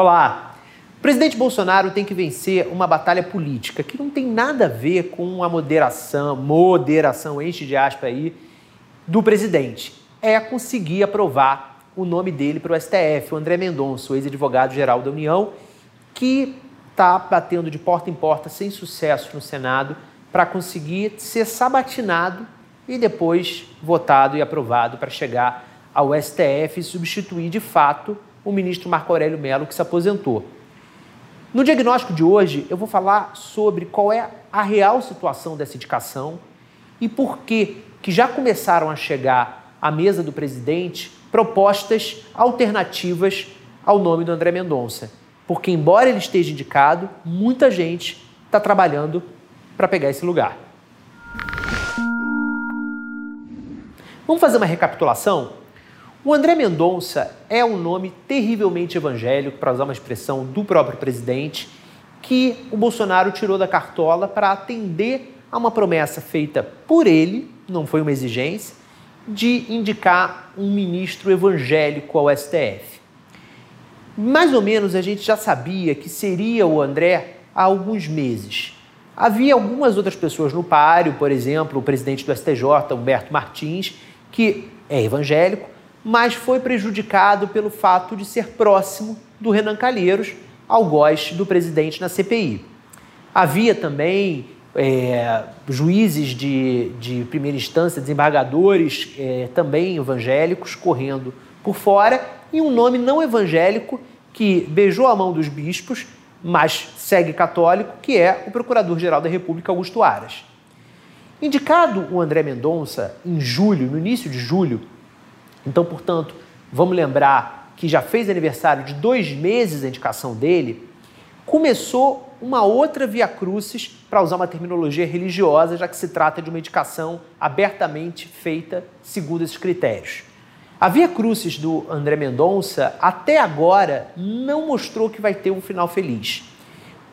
Olá! O presidente Bolsonaro tem que vencer uma batalha política que não tem nada a ver com a moderação, moderação, enche de aspa aí, do presidente. É conseguir aprovar o nome dele para o STF, o André Mendonça, o ex-advogado-geral da União, que está batendo de porta em porta sem sucesso no Senado para conseguir ser sabatinado e depois votado e aprovado para chegar ao STF e substituir de fato o ministro Marco Aurélio Mello, que se aposentou. No diagnóstico de hoje, eu vou falar sobre qual é a real situação dessa indicação e por que, que já começaram a chegar à mesa do presidente propostas alternativas ao nome do André Mendonça. Porque, embora ele esteja indicado, muita gente está trabalhando para pegar esse lugar. Vamos fazer uma recapitulação? O André Mendonça é um nome terrivelmente evangélico, para usar uma expressão do próprio presidente, que o Bolsonaro tirou da cartola para atender a uma promessa feita por ele, não foi uma exigência, de indicar um ministro evangélico ao STF. Mais ou menos a gente já sabia que seria o André há alguns meses. Havia algumas outras pessoas no páreo, por exemplo, o presidente do STJ, Humberto Martins, que é evangélico, mas foi prejudicado pelo fato de ser próximo do Renan Calheiros, algoz do presidente na CPI. Havia também é, juízes de, de, primeira instância, desembargadores é, também evangélicos correndo por fora e um nome não evangélico que beijou a mão dos bispos, mas segue católico, que é o Procurador-Geral da República, Augusto Aras. Indicado o André Mendonça em julho, no início de julho, então, portanto, vamos lembrar que já fez aniversário de dois meses a indicação dele, começou uma outra via crucis, para usar uma terminologia religiosa, já que se trata de uma indicação abertamente feita segundo esses critérios. A via crucis do André Mendonça, até agora, não mostrou que vai ter um final feliz.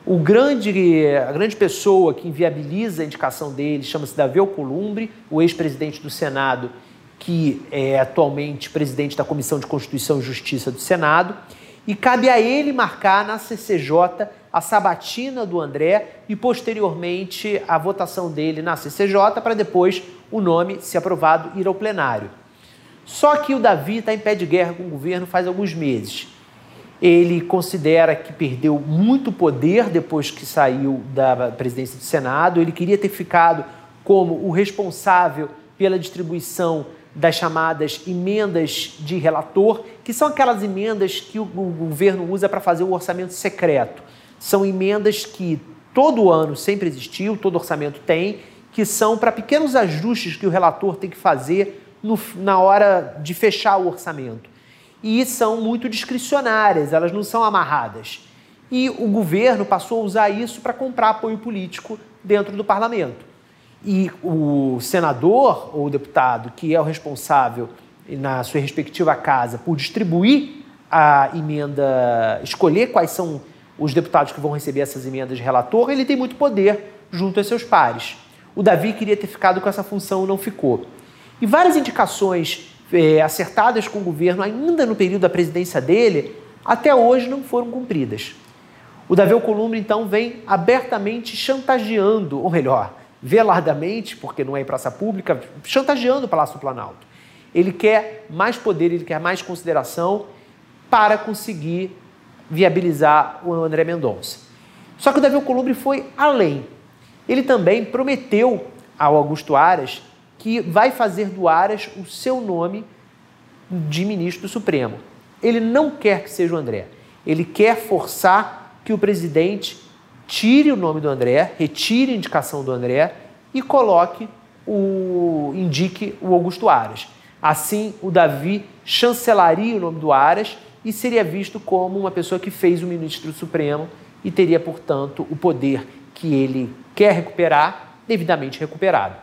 O grande, a grande pessoa que inviabiliza a indicação dele chama-se Davi Alcolumbre, o ex-presidente do Senado que é atualmente presidente da Comissão de Constituição e Justiça do Senado, e cabe a ele marcar na CCJ a sabatina do André e posteriormente a votação dele na CCJ para depois o nome, se aprovado, ir ao plenário. Só que o Davi está em pé de guerra com o governo faz alguns meses. Ele considera que perdeu muito poder depois que saiu da presidência do Senado. Ele queria ter ficado como o responsável pela distribuição das chamadas emendas de relator, que são aquelas emendas que o governo usa para fazer o orçamento secreto. São emendas que todo ano sempre existiu, todo orçamento tem, que são para pequenos ajustes que o relator tem que fazer no, na hora de fechar o orçamento. E são muito discricionárias, elas não são amarradas. E o governo passou a usar isso para comprar apoio político dentro do parlamento e o senador ou o deputado que é o responsável na sua respectiva casa por distribuir a emenda, escolher quais são os deputados que vão receber essas emendas de relator, ele tem muito poder junto a seus pares. O Davi queria ter ficado com essa função, não ficou. E várias indicações é, acertadas com o governo, ainda no período da presidência dele, até hoje não foram cumpridas. O Davi Alcolumbre, então, vem abertamente chantageando, ou melhor, veladamente, porque não é em praça pública, chantageando o Palácio do Planalto. Ele quer mais poder, ele quer mais consideração para conseguir viabilizar o André Mendonça. Só que o Davi Alcolumbre foi além. Ele também prometeu ao Augusto Aras que vai fazer do Aras o seu nome de ministro do Supremo. Ele não quer que seja o André. Ele quer forçar que o presidente tire o nome do André, retire a indicação do André e coloque o indique o Augusto Aras. Assim, o Davi chancelaria o nome do Aras e seria visto como uma pessoa que fez o ministro Supremo e teria, portanto, o poder que ele quer recuperar devidamente recuperado.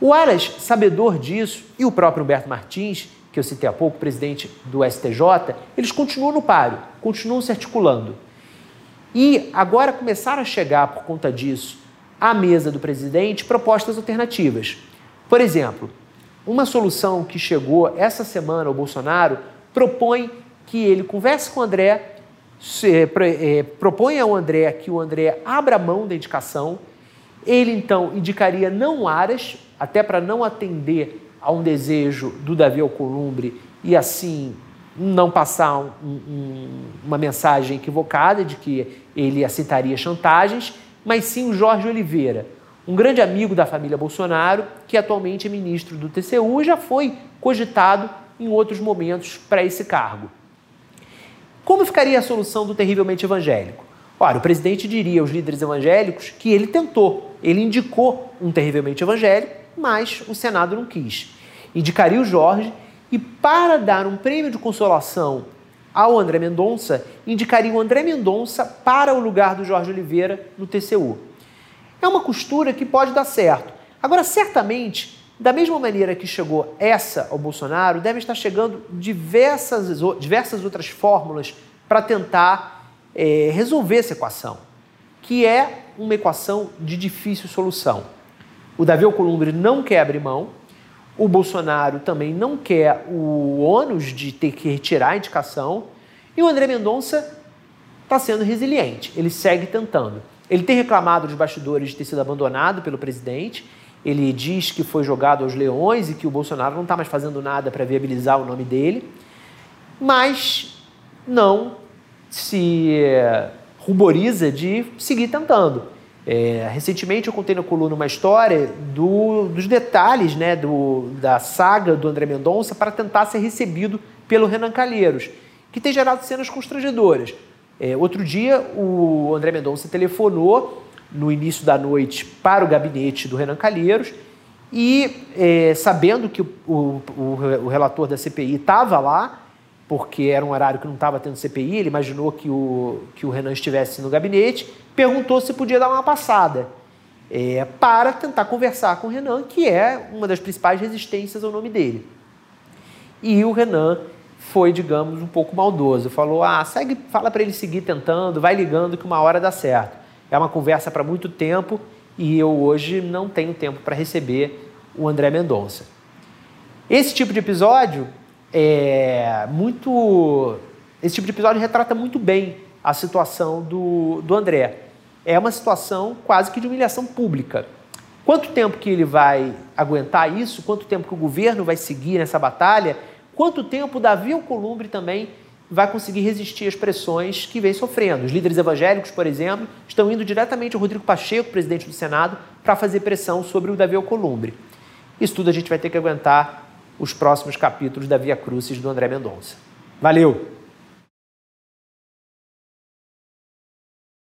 O Aras, sabedor disso, e o próprio Humberto Martins, que eu citei há pouco, presidente do STJ, eles continuam no páreo, continuam se articulando. E agora começaram a chegar, por conta disso, à mesa do presidente propostas alternativas. Por exemplo, uma solução que chegou essa semana ao Bolsonaro propõe que ele converse com o André se, é, propõe ao André que o André abra mão da indicação. Ele então indicaria não Aras, até para não atender a um desejo do Davi Alcolumbre e assim não passar um, um, uma mensagem equivocada de que ele aceitaria chantagens, mas sim o Jorge Oliveira, um grande amigo da família Bolsonaro, que atualmente é ministro do TCU e já foi cogitado em outros momentos para esse cargo. Como ficaria a solução do terrivelmente evangélico? Ora, o presidente diria aos líderes evangélicos que ele tentou, ele indicou um terrivelmente evangélico, mas o Senado não quis. Indicaria o Jorge e, para dar um prêmio de consolação ao André Mendonça, indicaria o André Mendonça para o lugar do Jorge Oliveira no TCU. É uma costura que pode dar certo. Agora, certamente, da mesma maneira que chegou essa ao Bolsonaro, devem estar chegando diversas, diversas outras fórmulas para tentar é, resolver essa equação, que é uma equação de difícil solução. O Davi Alcolumbre não quer abrir mão, o Bolsonaro também não quer o ônus de ter que retirar a indicação, e o André Mendonça está sendo resiliente, ele segue tentando. Ele tem reclamado dos bastidores de ter sido abandonado pelo presidente ele diz que foi jogado aos leões e que o Bolsonaro não está mais fazendo nada para viabilizar o nome dele, mas não se é, ruboriza de seguir tentando. É, recentemente eu contei na coluna uma história do, dos detalhes né, do, da saga do André Mendonça para tentar ser recebido pelo Renan Calheiros, que tem gerado cenas constrangedoras. É, outro dia o André Mendonça telefonou no início da noite para o gabinete do Renan Calheiros e, é, sabendo que o, o, o, relator da CPI estava lá, porque era um horário que não estava tendo CPI, ele imaginou que o, que o Renan estivesse no gabinete, perguntou se podia dar uma passada é, para tentar conversar com o Renan, que é uma das principais resistências ao nome dele. E o Renan foi, digamos, um pouco maldoso. Falou: ah, segue, fala para ele seguir tentando, vai ligando que uma hora dá certo. É uma conversa para muito tempo e eu hoje não tenho tempo para receber o André Mendonça. Esse tipo de episódio é muito. Esse tipo de episódio retrata muito bem a situação do, do André. É uma situação quase que de humilhação pública. Quanto tempo que ele vai aguentar isso? Quanto tempo que o governo vai seguir nessa batalha? Quanto tempo Davi Alcolumbre também vai conseguir resistir às pressões que vem sofrendo. Os líderes evangélicos, por exemplo, estão indo diretamente ao Rodrigo Pacheco, presidente do Senado, para fazer pressão sobre o Davi Alcolumbre. Isso tudo a gente vai ter que aguentar os próximos capítulos da Via Crucis do André Mendonça. Valeu!